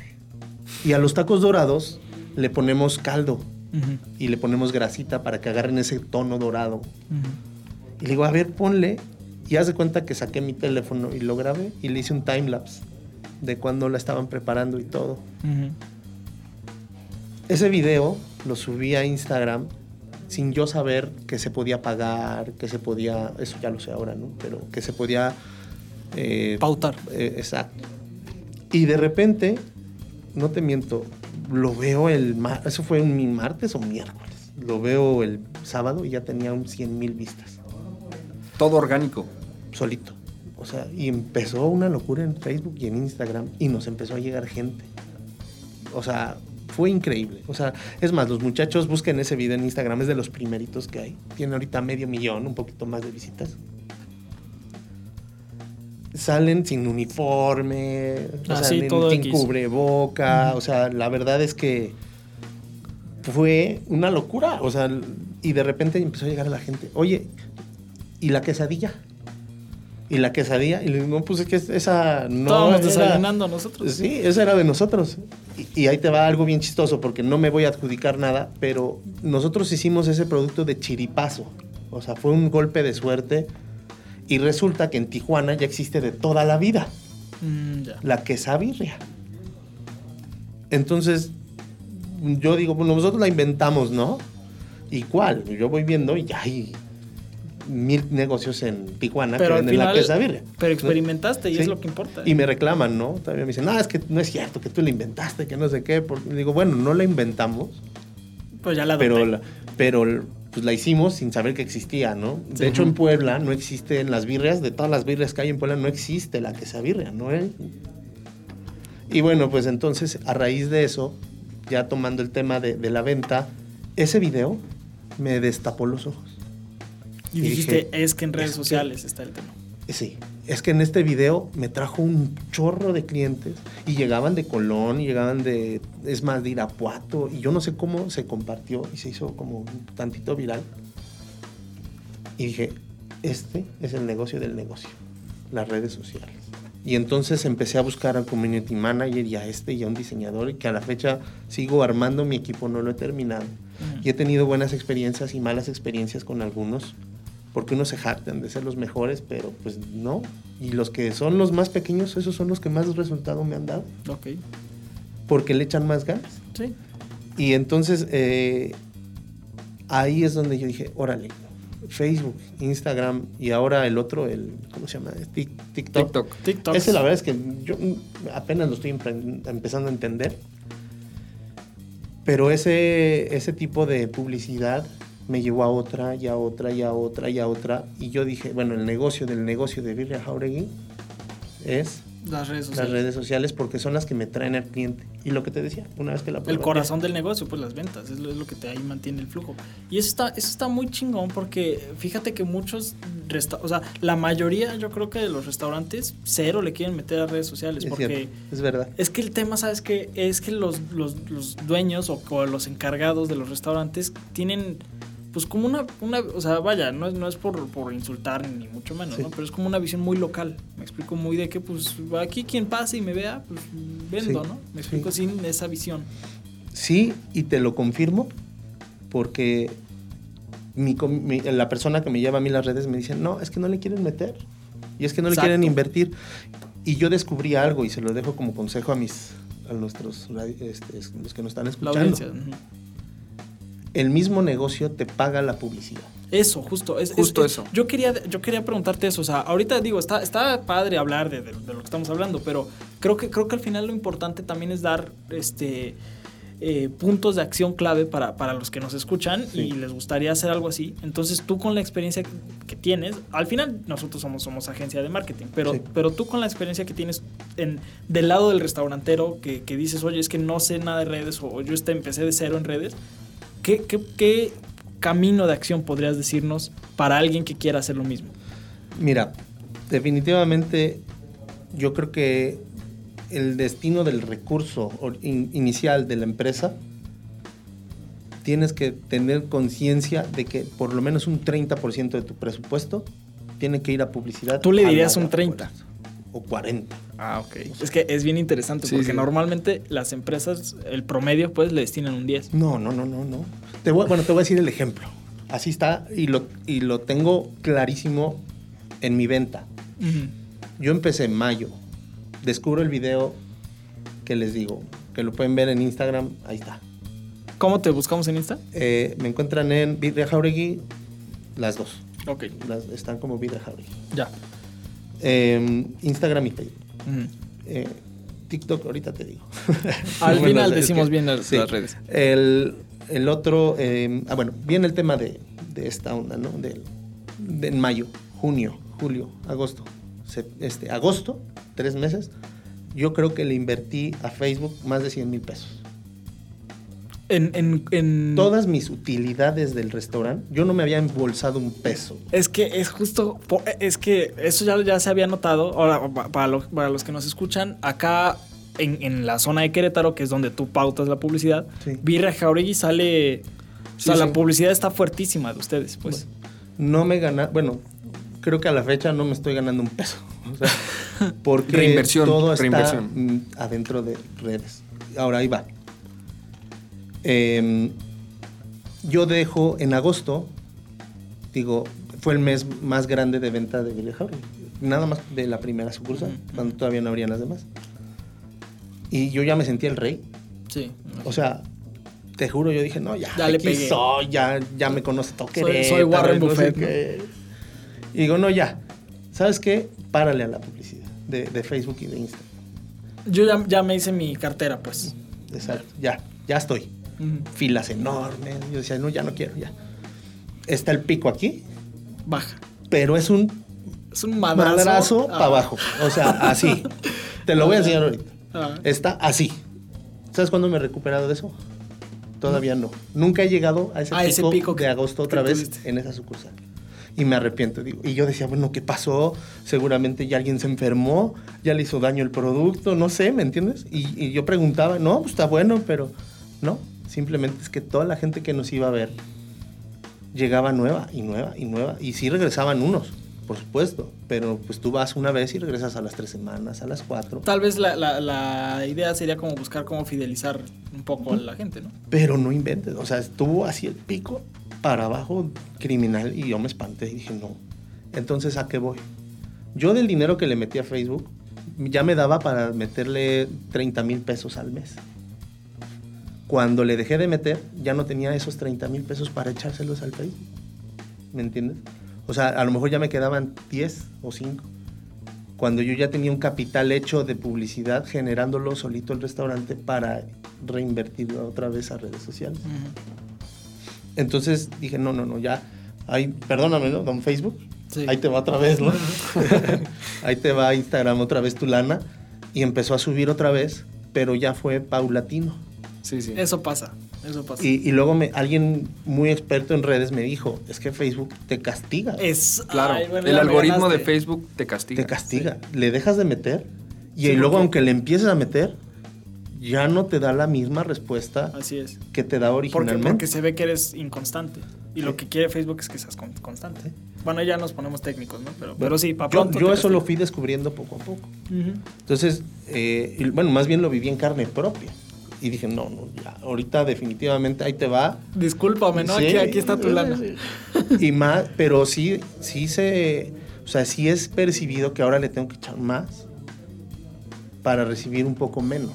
Y a los tacos dorados le ponemos caldo y le ponemos grasita para que agarren ese tono dorado. Y le digo, a ver, ponle. Y haz de cuenta que saqué mi teléfono y lo grabé y le hice un time lapse de cuando la estaban preparando y todo. Ese video lo subí a Instagram sin yo saber que se podía pagar, que se podía, eso ya lo sé ahora, ¿no? Pero que se podía... Eh, Pautar. Eh, exacto. Y de repente no te miento, lo veo el eso fue mi martes o miércoles. Lo veo el sábado y ya tenía un 100 mil vistas. Todo orgánico. Solito. O sea, y empezó una locura en Facebook y en Instagram y nos empezó a llegar gente. O sea, fue increíble. O sea, es más, los muchachos busquen ese video en Instagram, es de los primeritos que hay. Tiene ahorita medio millón, un poquito más de visitas salen sin uniforme, ah, sin cubreboca, o sea, la verdad es que fue una locura, o sea, y de repente empezó a llegar a la gente, oye, ¿y la quesadilla? ¿Y la quesadilla? Y le digo, no, pues es que esa no Estábamos desayunando nosotros. Sí, esa era de nosotros. Y, y, ahí te va algo bien chistoso, porque no me voy a adjudicar nada, pero nosotros hicimos ese producto de chiripazo. O sea, fue un golpe de suerte y resulta que en Tijuana ya existe de toda la vida. Mm, la quesabirria. Entonces, yo digo, bueno, nosotros la inventamos, ¿no? ¿Y cuál? Yo voy viendo y ya hay mil negocios en Tijuana pero que venden la quesabirria. Pero experimentaste y es lo que importa. Y me reclaman, ¿no? Todavía me dicen, no, es que no es cierto, que tú la inventaste, que no sé qué. Digo, bueno, no la inventamos. Pues ya la pero, pero pues la hicimos sin saber que existía, ¿no? De hecho, en Puebla no existen las birrias, de todas las birrias que hay en Puebla no existe la quesabirria, ¿no? Y bueno, pues entonces, a raíz de eso, ya tomando el tema de, la venta, ese video me destapó los ojos. Y, dijiste, es que en redes sociales está el tema. Sí, es que en este video me trajo un chorro de clientes y llegaban de Colón, y llegaban de, es más, de Irapuato, y yo no sé cómo se compartió y se hizo como un tantito viral. Y dije, este es el negocio del negocio, las redes sociales. Y entonces empecé a buscar al community manager y a este y a un diseñador y que a la fecha sigo armando mi equipo, no lo he terminado. Y he tenido buenas experiencias y malas experiencias con algunos porque unos se jactan de ser los mejores, pero pues no. Y los que son los más pequeños, esos son los que más resultado me han dado. Ok. Porque le echan más ganas. Sí. Y entonces eh, ahí es donde yo dije, órale, Facebook, Instagram y ahora el otro, el, ¿cómo se llama? TikTok. TikTok. Ese la verdad es que yo apenas lo estoy empezando a entender. Pero ese, ese tipo de publicidad me llevó a otra, y a otra, y a otra, y a otra. Y yo dije, bueno, el negocio del negocio de Birria Jauregui es las redes sociales. Las redes sociales porque son las que me traen al cliente. Y lo que te decía, una vez que la El corazón del negocio, pues las ventas, es lo, que te ahí mantiene el flujo. Y eso está, eso está muy chingón porque fíjate que muchos, o sea, la mayoría yo creo que de los restaurantes cero le quieren meter a redes sociales. porque es verdad. Es que el tema, ¿sabes qué? Es que los, los, los dueños o, o los encargados de los restaurantes tienen pues como una, una o sea, vaya, no es, no es por, por insultar ni mucho menos, ¿no? Pero es como una visión muy local. Me explico muy de que, pues, aquí quien pase y me vea, pues vendo, ¿no? Me explico sin esa visión. Sí, y te lo confirmo, porque mi, la persona que me lleva a mí las redes me dice, no, es que no le quieren meter. Y es que no le quieren invertir. Y yo descubrí algo y se lo dejo como consejo a mis a nuestros este, los que nos están escuchando. La audiencia el mismo negocio te paga la publicidad. Eso, justo. Es, justo eso. Yo quería, yo quería preguntarte eso. O sea, ahorita digo, está, está padre hablar de, lo que estamos hablando, pero creo que, creo que al final lo importante también es dar este. Eh, puntos de acción clave para, para, los que nos escuchan y les gustaría hacer algo así. Entonces tú con la experiencia que tienes, al final nosotros somos, somos agencia de marketing, pero, pero tú con la experiencia que tienes en, del lado del restaurantero, que, que dices, oye, es que no sé nada de redes o yo este, empecé de cero en redes, ¿Qué, camino de acción podrías decirnos para alguien que quiera hacer lo mismo? Mira, definitivamente yo creo que el destino del recurso inicial de la empresa tienes que tener conciencia de que por lo menos un 30% de tu presupuesto tiene que ir a publicidad. Tú le dirías un 30 o 40. Ah, ok. Es que es bien interesante porque normalmente las empresas, el promedio, pues le destinan un 10. No, no, no, no, no. Te bueno, te voy a decir el ejemplo. Así está y lo, y lo tengo clarísimo en mi venta. Yo empecé en mayo. Descubro el video que les digo, que lo pueden ver en Instagram. Ahí está. ¿Cómo te buscamos en Insta? Eh, me encuentran en Vidria Jauregui, las dos. Ok. están como Vidria Jauregui. Ya. Em, Instagram y Facebook. Eh, TikTok, ahorita te digo. Al final decimos bien las, redes. El, otro, em, ah, bueno, viene el tema de, esta onda, ¿no? De, en mayo, junio, julio, agosto. este, agosto, tres meses, yo creo que le invertí a Facebook más de 100 mil pesos. En, Todas mis utilidades del restaurante, yo no me había embolsado un peso. Es que es justo, es que eso ya, ya se había notado. Ahora, para, para los que nos escuchan, acá en, la zona de Querétaro, que es donde tú pautas la publicidad, sí. Birra Jauregui sale... o sea, la publicidad está fuertísima de ustedes, pues. no me gana... Bueno, creo que a la fecha no me estoy ganando un peso. O sea, porque reinversión, todo está adentro de redes. Ahora ahí va. Em, yo dejo en agosto, digo, fue el mes más grande de venta de Billy Nada más de la primera sucursal, cuando todavía no habrían las demás. Y yo ya me sentía el rey. Sí. O sea, te juro, yo dije, no, ya, ya le pegué. soy, ya, ya me conoce todo Soy, soy Warren Buffett. Y digo, no, ya. ¿Sabes qué? Párale a la publicidad de, de Facebook y de Instagram. Yo ya, ya, me hice mi cartera, pues. Exacto, ya, ya estoy filas enormes. Yo decía, no, ya no quiero, ya. Está el pico aquí. Baja. Pero es un, es un madrazo, para abajo. O sea, así. Te lo voy a enseñar ahorita. Ah. Está así. ¿Sabes cuándo me he recuperado de eso? Todavía no. Nunca he llegado a ese, pico, de agosto otra vez en esa sucursal. Y me arrepiento, digo. Y yo decía, bueno, ¿qué pasó? Seguramente ya alguien se enfermó, ya le hizo daño el producto, no sé, ¿me entiendes? Y, y yo preguntaba, no, pues está bueno, pero no. Simplemente es que toda la gente que nos iba a ver llegaba nueva y nueva y nueva. Y sí regresaban unos, por supuesto. Pero pues tú vas una vez y regresas a las tres semanas, a las cuatro. Tal vez la, idea sería como buscar cómo fidelizar un poco a la gente, ¿no? Pero no inventes. O sea, estuvo así el pico para abajo criminal y yo me espanté y dije, no. Entonces, ¿a qué voy? Yo del dinero que le metí a Facebook ya me daba para meterle 30 mil pesos al mes. Cuando le dejé de meter, ya no tenía esos 30 mil pesos para echárselos al Facebook. ¿me entiendes? O sea, a lo mejor ya me quedaban 10 o 5. Cuando yo ya tenía un capital hecho de publicidad generándolo solito el restaurante para reinvertirlo otra vez a redes sociales. Entonces dije, no, no, no, ya, ahí, perdóname, ¿no? Don Facebook, ahí te va otra vez, ¿no? ahí te va Instagram otra vez tu lana. Y empezó a subir otra vez, pero ya fue paulatino. Sí, sí. Eso pasa. Eso pasa. Y, luego me, alguien muy experto en redes me dijo, es que Facebook te castiga. Es claro. el algoritmo de Facebook te castiga. Te castiga. Le dejas de meter y luego aunque le empieces a meter, ya no te da la misma respuesta Así es. que te da originalmente. Porque, porque se ve que eres inconstante. Y lo que quiere Facebook es que seas constante. Bueno, ya nos ponemos técnicos, ¿no? Pero, pero sí, pronto. Yo, eso lo fui descubriendo poco a poco. Entonces, eh, bueno, más bien lo viví en carne propia. Y dije, no, no, ya, ahorita definitivamente ahí te va. Discúlpame, ¿no? aquí, aquí está tu lana. Y más, pero sí, sí se, o sea, sí es percibido que ahora le tengo que echar más para recibir un poco menos.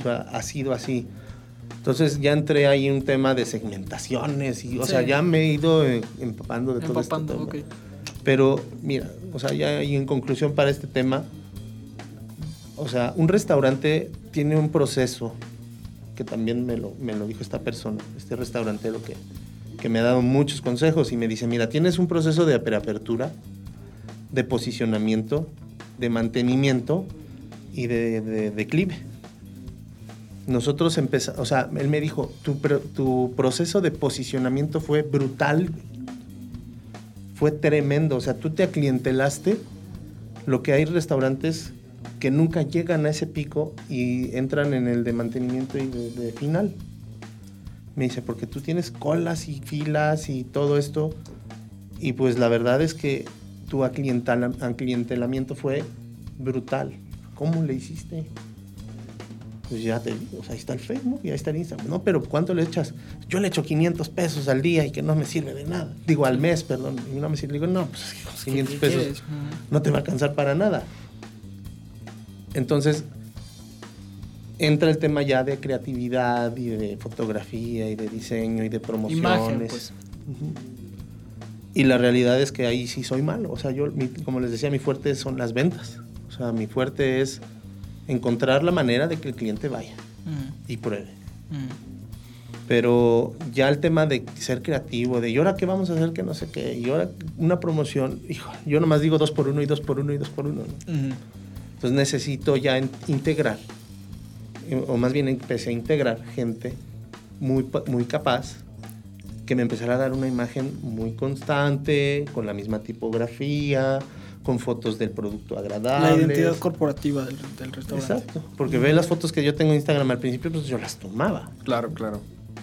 O sea, ha sido así. Entonces ya entré ahí en un tema de segmentaciones y, o sea, ya me he ido empapando de todo esto. Pero mira, o sea, ya ahí en conclusión para este tema, o sea, un restaurante tiene un proceso que también me lo, me lo dijo esta persona, este restaurantero que, que me ha dado muchos consejos y me dice, mira, tienes un proceso de apertura, de posicionamiento, de mantenimiento y de, de declive nosotros empezamos, o sea, él me dijo, tu, tu proceso de posicionamiento fue brutal, fue tremendo, o sea, tú te aclientelaste, lo que hay restaurantes que nunca llegan a ese pico y entran en el de mantenimiento y de, final. Me dice, porque tú tienes colas y filas y todo esto, y pues la verdad es que tu aclientelamiento fue brutal. ¿Cómo le hiciste? pues ya te digo, ahí está el Facebook y ahí está el Instagram. No, pero ¿cuánto le echas? Yo le echo 500 pesos al día y que no me sirve de nada. Digo, al mes, perdón. Y no me sirve. Digo, no, pues 500 pesos no te va a alcanzar para nada. Entonces, entra el tema ya de creatividad y de fotografía y de diseño y de promociones. Pues. Y la realidad es que ahí sí soy malo. O sea, yo, como les decía, mi fuerte son las ventas. O sea, mi fuerte es encontrar la manera de que el cliente vaya mm. y pruebe. Mm. Pero ya el tema de ser creativo, de ¿y ahora qué vamos a hacer? Que no sé qué. Y ahora una promoción, hijo, yo nomás digo dos por uno y dos por uno y dos por uno. Entonces necesito ya integrar, eh, o más bien empecé a integrar gente muy, muy capaz que me empezara a dar una imagen muy constante, con la misma tipografía, con fotos del producto agradable. La identidad corporativa del, restaurante. Exacto, porque ve las fotos que yo tengo en Instagram al principio, pues yo las tomaba. Claro, claro.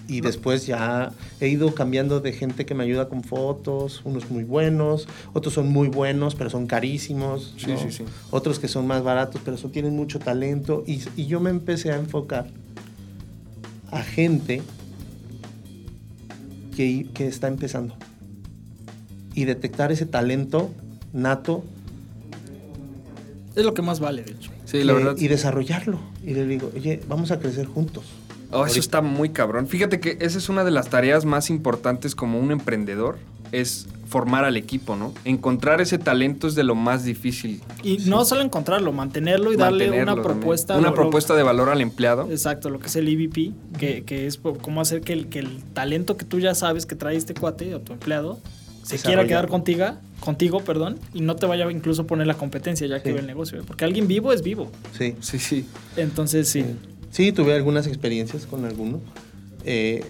Y después ya he ido cambiando de gente que me ayuda con fotos, unos muy buenos, otros son muy buenos, pero son carísimos. Sí, sí, sí. Otros que son más baratos, pero son, tienen mucho talento. Y, y yo me empecé a enfocar a gente que, que está empezando. Y detectar ese talento nato. Es lo que más vale, de hecho. Sí, la verdad. Y desarrollarlo. Y le digo, oye, vamos a crecer juntos. Oh, eso está muy cabrón. Fíjate que esa es una de las tareas más importantes como un emprendedor, es formar al equipo, ¿no? Encontrar ese talento es de lo más difícil. Y no solo encontrarlo, mantenerlo y darle una propuesta. Una propuesta de valor al empleado. Exacto, lo que es el EVP, que, que es cómo hacer que el, que el talento que tú ya sabes que trae este cuate o tu empleado se quiera quedar contigo, contigo, perdón, y no te vaya a incluso poner la competencia ya que ve el negocio, porque alguien vivo es vivo. Sí, sí, sí. Entonces, sí. Sí, tuve algunas experiencias con algunos, eh,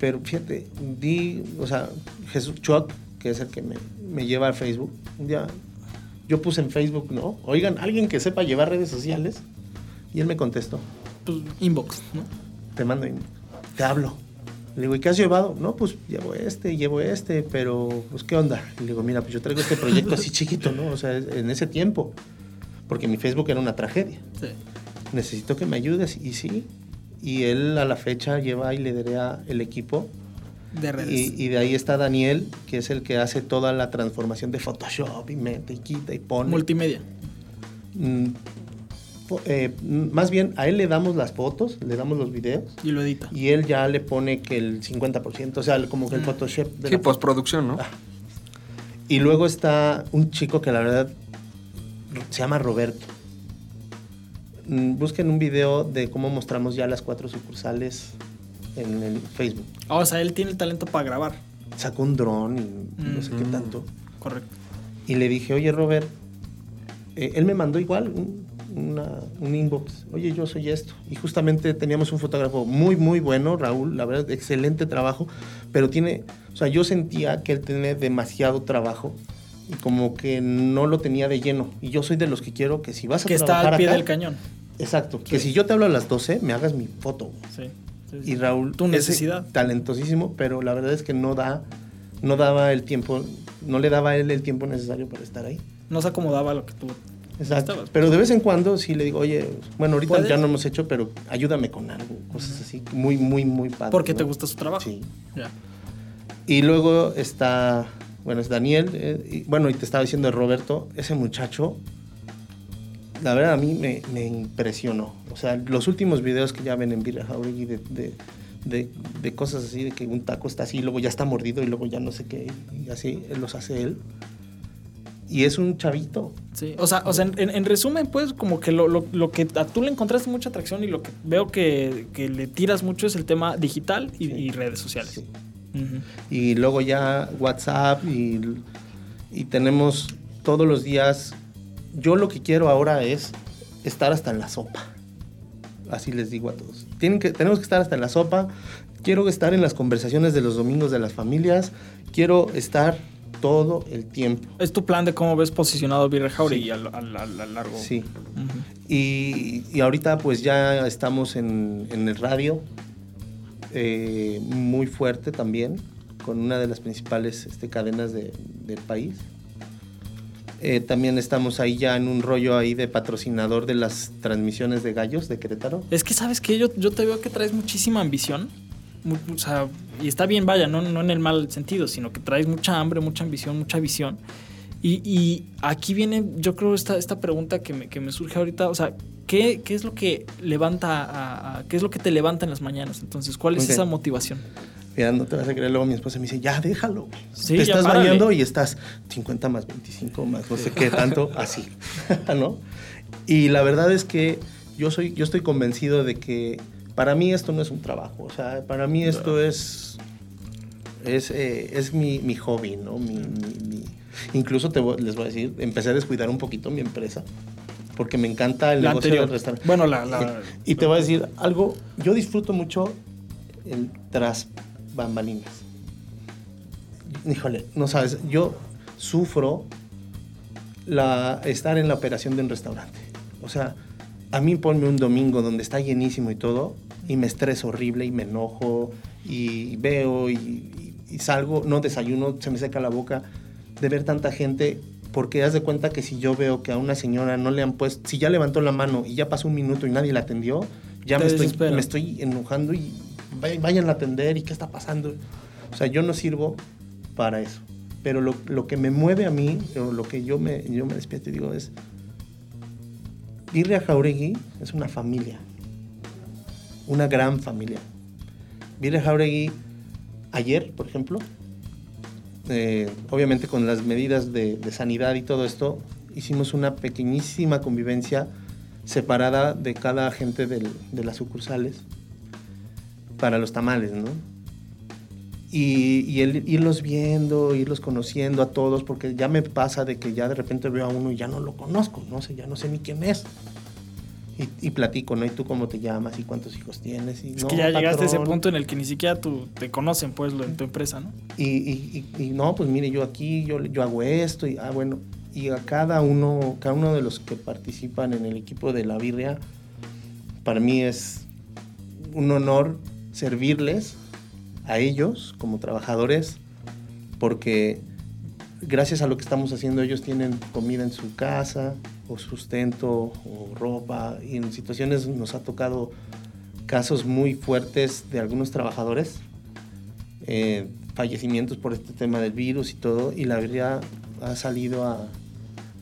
pero fíjate, di, o sea, Jesús Chuck, que es el que me, lleva a Facebook, ya, yo puse en Facebook, ¿no? Oigan, alguien que sepa llevar redes sociales, y él me contestó. Pues, inbox, ¿no? Te mando inbox, te hablo le digo, ¿y qué has llevado? No, pues llevo este, llevo este, pero pues ¿qué onda? le digo, mira, pues yo traigo este proyecto así chiquito, ¿no? O sea, en ese tiempo, porque mi Facebook era una tragedia. Sí. Necesito que me ayudes y sí. Y él a la fecha lleva y lidera el equipo. De redes. Y, de ahí está Daniel, que es el que hace toda la transformación de Photoshop y mete y quita y pone. Multimedia. Mm, eh, más bien a él le damos las fotos, le damos los videos. Y lo edita. Y él ya le pone que el 50%, o sea, como que el mm. Photoshop. De sí, postproducción, ¿no? Ah, Y luego está un chico que la verdad se llama Roberto. Mm, busquen un video de cómo mostramos ya las cuatro sucursales en el Facebook. Ah, o sea, él tiene el talento para grabar. Sacó un dron y no sé qué tanto. Correcto. Y le dije, oye, Robert, eh, él me mandó igual un, un inbox. Oye, yo soy esto. Y justamente teníamos un fotógrafo muy, muy bueno, Raúl, la verdad, excelente trabajo, pero tiene, o sea, yo sentía que él tenía demasiado trabajo como que no lo tenía de lleno. Y yo soy de los que quiero que si vas a que está al pie del cañón. Exacto, que si yo te hablo a las 12, me hagas mi foto. Sí. Y Raúl, tu necesidad. talentosísimo, pero la verdad es que no da, no daba el tiempo, no le daba a él el tiempo necesario para estar ahí. No se acomodaba a lo que tú Exacto. Pero de vez en cuando sí le digo, oye, bueno, ahorita ya no hemos hecho, pero ayúdame con algo, cosas así, muy, muy, muy padre. Porque te gusta su trabajo. Sí. Y luego está, bueno, es Daniel, eh, y, bueno, y te estaba diciendo de Roberto, ese muchacho, la verdad a mí me, me, impresionó. O sea, los últimos videos que ya ven en Villa Jauregui de, de, de, de, cosas así, de que un taco está así, y luego ya está mordido y luego ya no sé qué, y así los hace él y es un chavito. Sí, o sea, o sea en, resumen, pues, como que lo, lo, que a tú le encontraste mucha atracción y lo que veo que, que le tiras mucho es el tema digital y, redes sociales. Sí. Y luego ya WhatsApp y, y tenemos todos los días. Yo lo que quiero ahora es estar hasta en la sopa. Así les digo a todos. Tienen que, tenemos que estar hasta en la sopa. Quiero estar en las conversaciones de los domingos de las familias. Quiero estar todo el tiempo. ¿Es tu plan de cómo ves posicionado Birre Jauregui a, lo largo? Sí. y, ahorita pues ya estamos en, el radio, eh, muy fuerte también, con una de las principales este, cadenas del país. Eh, también estamos ahí ya en un rollo ahí de patrocinador de las transmisiones de gallos de Querétaro. Es que sabes que yo, yo te veo que traes muchísima ambición o sea, y está bien, vaya, no, no en el mal sentido, sino que traes mucha hambre, mucha ambición, mucha visión. Y, y aquí viene, yo creo, esta, esta pregunta que me, que me surge ahorita, o sea, ¿qué, ¿qué, es lo que levanta, a, qué es lo que te levanta en las mañanas? Entonces, ¿cuál es esa motivación? Mira, no te vas a creer, luego mi esposa me dice, ya déjalo. Sí, te estás bañando y estás 50 más 25 más no sé qué tanto, así, ¿no? Y la verdad es que yo, soy, yo estoy convencido de que para mí esto no es un trabajo, o sea, para mí esto es, es, eh, es mi, mi, hobby, ¿no? Mi, incluso te les voy a decir, empecé a descuidar un poquito mi empresa porque me encanta el negocio del restaurante. Bueno, la, Y te voy a decir algo, yo disfruto mucho el tras bambalinas. Híjole, no sabes, yo sufro la, estar en la operación de un restaurante. O sea, a mí ponme un domingo donde está llenísimo y todo, y me estreso horrible y me enojo y veo y, salgo, no desayuno, se me seca la boca de ver tanta gente porque haz de cuenta que si yo veo que a una señora no le han puesto, si ya levantó la mano y ya pasó un minuto y nadie la atendió, ya me estoy, me estoy, enojando y vayan a atender y qué está pasando. O sea, yo no sirvo para eso. Pero lo, lo que me mueve a mí, o lo que yo me, yo me despierto y digo es, Birria Jauregui es una familia una gran familia. Vire Jauregui, ayer, por ejemplo, eh, obviamente con las medidas de, sanidad y todo esto, hicimos una pequeñísima convivencia separada de cada agente de las sucursales para los tamales, ¿no? Y, el, irlos viendo, irlos conociendo a todos, porque ya me pasa de que ya de repente veo a uno y ya no lo conozco, no sé, ya no sé ni quién es y, platico, ¿no? ¿Y tú cómo te llamas y cuántos hijos tienes? Y, es que ya llegaste a ese punto en el que ni siquiera tú te conocen, pues, lo, en tu empresa, ¿no? Y, y, no, pues mire, yo aquí, yo, yo hago esto, y ah, bueno, y a cada uno, cada uno de los que participan en el equipo de la birria, para mí es un honor servirles a ellos como trabajadores, porque gracias a lo que estamos haciendo ellos tienen comida en su casa, o sustento o ropa. Y en situaciones nos ha tocado casos muy fuertes de algunos trabajadores, eh, fallecimientos por este tema del virus y todo, y la verdad ha salido a,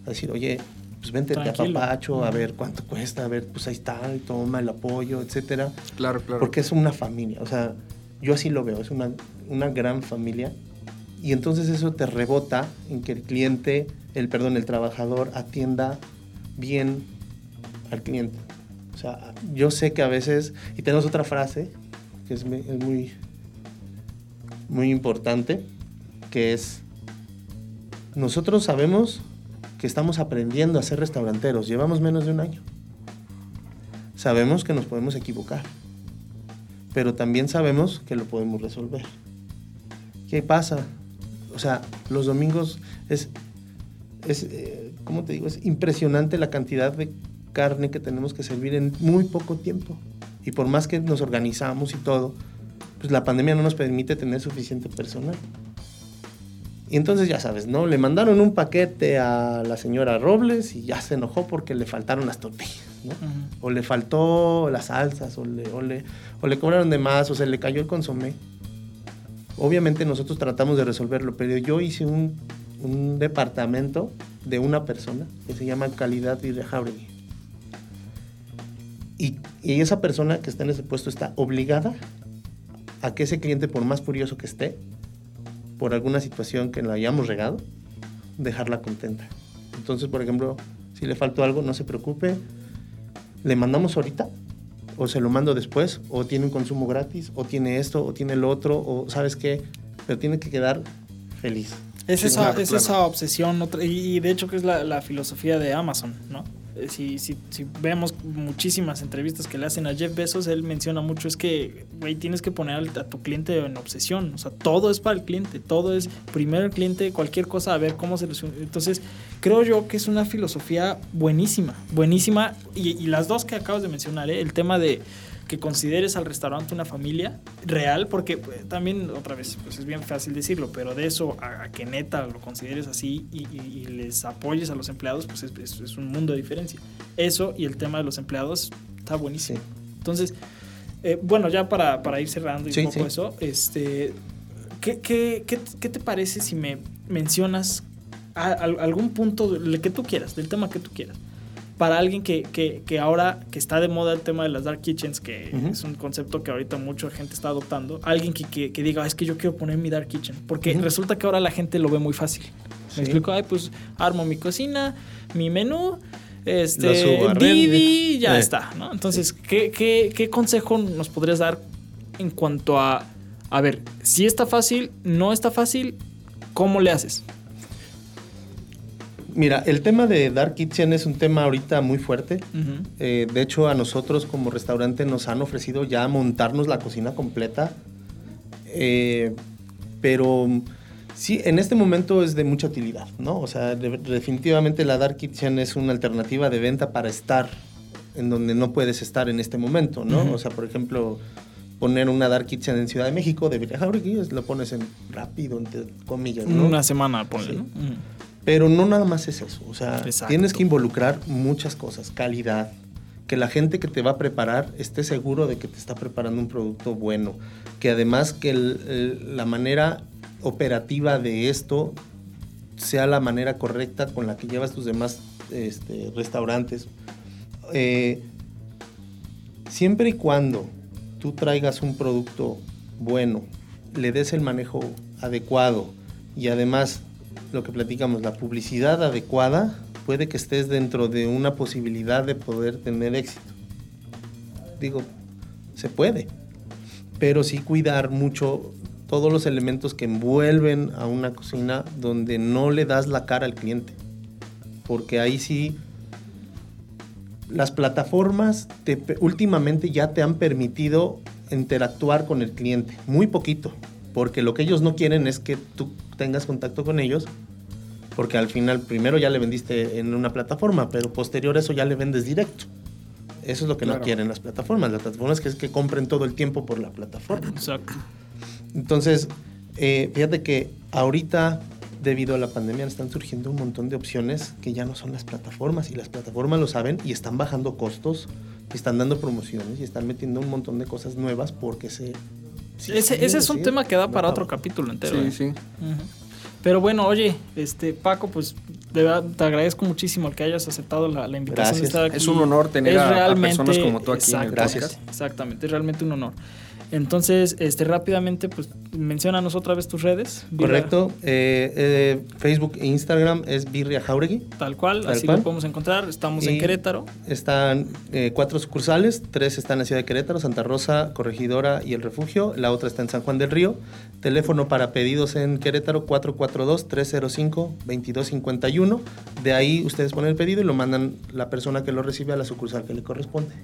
decir, oye, pues vente a papacho, a ver cuánto cuesta, a ver, pues ahí está, toma el apoyo, etcétera. Claro, claro. Porque es una familia, o sea, yo así lo veo, es una, una gran familia Y entonces eso te rebota en que el cliente, el perdón, el trabajador atienda bien al cliente. O sea, yo sé que a veces, y tenemos otra frase que es, muy, muy importante, que es, nosotros sabemos que estamos aprendiendo a ser restauranteros, llevamos menos de un año. Sabemos que nos podemos equivocar, pero también sabemos que lo podemos resolver. ¿Qué pasa? O sea, los domingos es, es eh, ¿cómo te digo? Es impresionante la cantidad de carne que tenemos que servir en muy poco tiempo. Y por más que nos organizamos y todo, pues la pandemia no nos permite tener suficiente personal. Y entonces ya sabes, ¿no? Le mandaron un paquete a la señora Robles y ya se enojó porque le faltaron las tortillas, ¿no? O le faltó las salsas, o le, o, le, o le cobraron de más, o se le cayó el consomé. Obviamente nosotros tratamos de resolverlo, pero yo hice un, departamento de una persona que se llama Calidad y Jauregui. Y, esa persona que está en ese puesto está obligada a que ese cliente, por más furioso que esté, por alguna situación que la hayamos regado, dejarla contenta. Entonces, por ejemplo, si le faltó algo, no se preocupe, le mandamos ahorita, o se lo mando después, o tiene un consumo gratis, o tiene esto, o tiene lo otro, o sabes qué, pero tiene que quedar feliz. Es, esa, es esa obsesión, y de hecho que es la, la filosofía de Amazon, ¿no? Eh, si, si, si, vemos muchísimas entrevistas que le hacen a Jeff Bezos, él menciona mucho es que, güey, tienes que poner a tu cliente en obsesión. O sea, todo es para el cliente, todo es primero el cliente, cualquier cosa, a ver cómo se resuelve. Entonces, creo yo que es una filosofía buenísima, buenísima. Y, las dos que acabas de mencionar, ¿eh? el tema de que consideres al restaurante una familia real, porque pues, también, otra vez, pues es bien fácil decirlo, pero de eso a, que neta lo consideres así y, les apoyes a los empleados, pues es, es, un mundo de diferencia. Eso y el tema de los empleados está buenísimo. Entonces, eh, bueno, ya para, para, ir cerrando y un poco eso, este, ¿qué, qué, qué, qué te parece si me mencionas algún punto que tú quieras, del tema que tú quieras? Para alguien que, que, que, ahora que está de moda el tema de las dark kitchens, que es un concepto que ahorita mucha gente está adoptando, alguien que, que diga, es que yo quiero poner mi dark kitchen, porque resulta que ahora la gente lo ve muy fácil. Me explico, ay, pues armo mi cocina, mi menú, este, Didi, ya está, ¿no? Entonces, ¿qué, qué, qué consejo nos podrías dar en cuanto a, a ver, si está fácil, no está fácil, ¿cómo le haces? Mira, el tema de Dark Kitchen es un tema ahorita muy fuerte. Eh, de hecho, a nosotros como restaurante nos han ofrecido ya montarnos la cocina completa. Eh, pero sí, en este momento es de mucha utilidad, ¿no? O sea, definitivamente la Dark Kitchen es una alternativa de venta para estar en donde no puedes estar en este momento, ¿no? O sea, por ejemplo, poner una Dark Kitchen en Ciudad de México de Villajauregui, lo pones en rápido, entre comillas, ¿no? Una semana, ponle, ¿no? Pero no nada más es eso. O sea, tienes que involucrar muchas cosas. Calidad. Que la gente que te va a preparar esté seguro de que te está preparando un producto bueno. Que además que la manera operativa de esto sea la manera correcta con la que llevas tus demás este, restaurantes. Eh, siempre y cuando tú traigas un producto bueno, le des el manejo adecuado y además lo que platicamos, la publicidad adecuada, puede que estés dentro de una posibilidad de poder tener éxito. Digo, se puede, pero sí cuidar mucho todos los elementos que envuelven a una cocina donde no le das la cara al cliente. Porque ahí sí, las plataformas últimamente ya te han permitido interactuar con el cliente, muy poquito, porque lo que ellos no quieren es que tú tengas contacto con ellos, porque al final primero ya le vendiste en una plataforma, pero posterior a eso ya le vendes directo. Eso es lo que no quieren las plataformas. Las plataformas que es que compren todo el tiempo por la plataforma. Exacto. Entonces, eh, fíjate que ahorita, debido a la pandemia, están surgiendo un montón de opciones que ya no son las plataformas. Y las plataformas lo saben y están bajando costos, están dando promociones y están metiendo un montón de cosas nuevas porque se ese, es un tema que da para otro capítulo entero. Sí, ¿eh? sí. Pero bueno, oye, este Paco, pues de verdad te agradezco muchísimo el que hayas aceptado la, invitación de estar aquí. Es un honor tener a, personas como tú aquí en el Gracias. Exactamente, es realmente un honor. Entonces, este, rápidamente, pues, mencionanos otra vez tus redes. Correcto. Eh, eh, Facebook e Instagram es Birria Jauregui. Tal cual, así lo podemos encontrar. Estamos en Querétaro. Están eh, cuatro sucursales, tres están en la ciudad de Querétaro, Santa Rosa, Corregidora y El Refugio. La otra está en San Juan del Río. Teléfono para pedidos en Querétaro 442-305-2251. De ahí ustedes ponen el pedido y lo mandan la persona que lo recibe a la sucursal que le corresponde.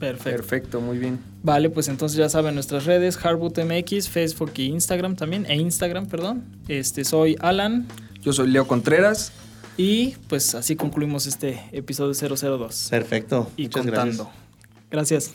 Perfecto. Perfecto, muy bien. Vale, pues entonces ya saben nuestras redes, MX, Facebook y Instagram también, e Instagram, perdón. Este, soy Alan. Yo soy Leo Contreras. Y pues así concluimos este episodio 002. Perfecto. Y contando. gracias.